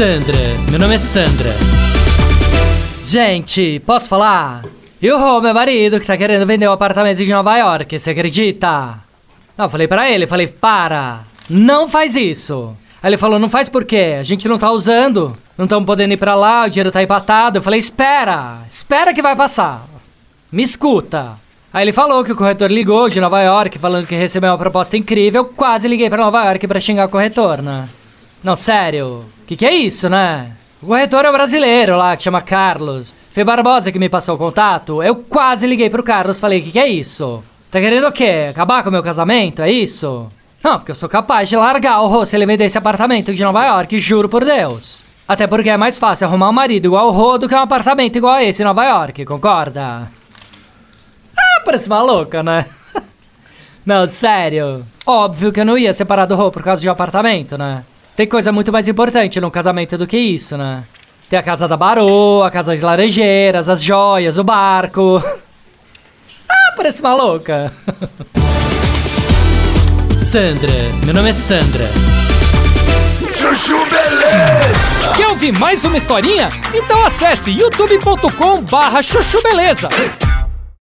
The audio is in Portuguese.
Sandra, meu nome é Sandra. Gente, posso falar? E o Rô, meu marido, que tá querendo vender o apartamento de Nova York, você acredita? Não, eu falei pra ele, falei, para, não faz isso. Aí ele falou, não faz por quê? A gente não tá usando, não estamos podendo ir pra lá, o dinheiro tá empatado. Eu falei, espera, espera que vai passar. Me escuta. Aí ele falou que o corretor ligou de Nova York falando que recebeu uma proposta incrível. Quase liguei pra Nova York pra xingar o corretor, né? Não, sério. Que que é isso, né? O corretor é o brasileiro lá, que chama Carlos. Foi Barbosa que me passou o contato. Eu quase liguei pro Carlos falei, que que é isso? Tá querendo o quê? Acabar com o meu casamento? É isso? Não, porque eu sou capaz de largar o Rô se ele vender esse apartamento de Nova York, juro por Deus. Até porque é mais fácil arrumar um marido igual o Rô do que um apartamento igual a esse em Nova York, concorda? Ah, parece maluca, né? não, sério. Óbvio que eu não ia separar do Rô por causa de um apartamento, né? Tem coisa muito mais importante num casamento do que isso, né? Tem a casa da Barô, a casa de laranjeiras, as joias, o barco. ah, parece maluca. Sandra, meu nome é Sandra. Chuchu Beleza! Quer ouvir mais uma historinha? Então acesse youtube.com barra chuchu beleza.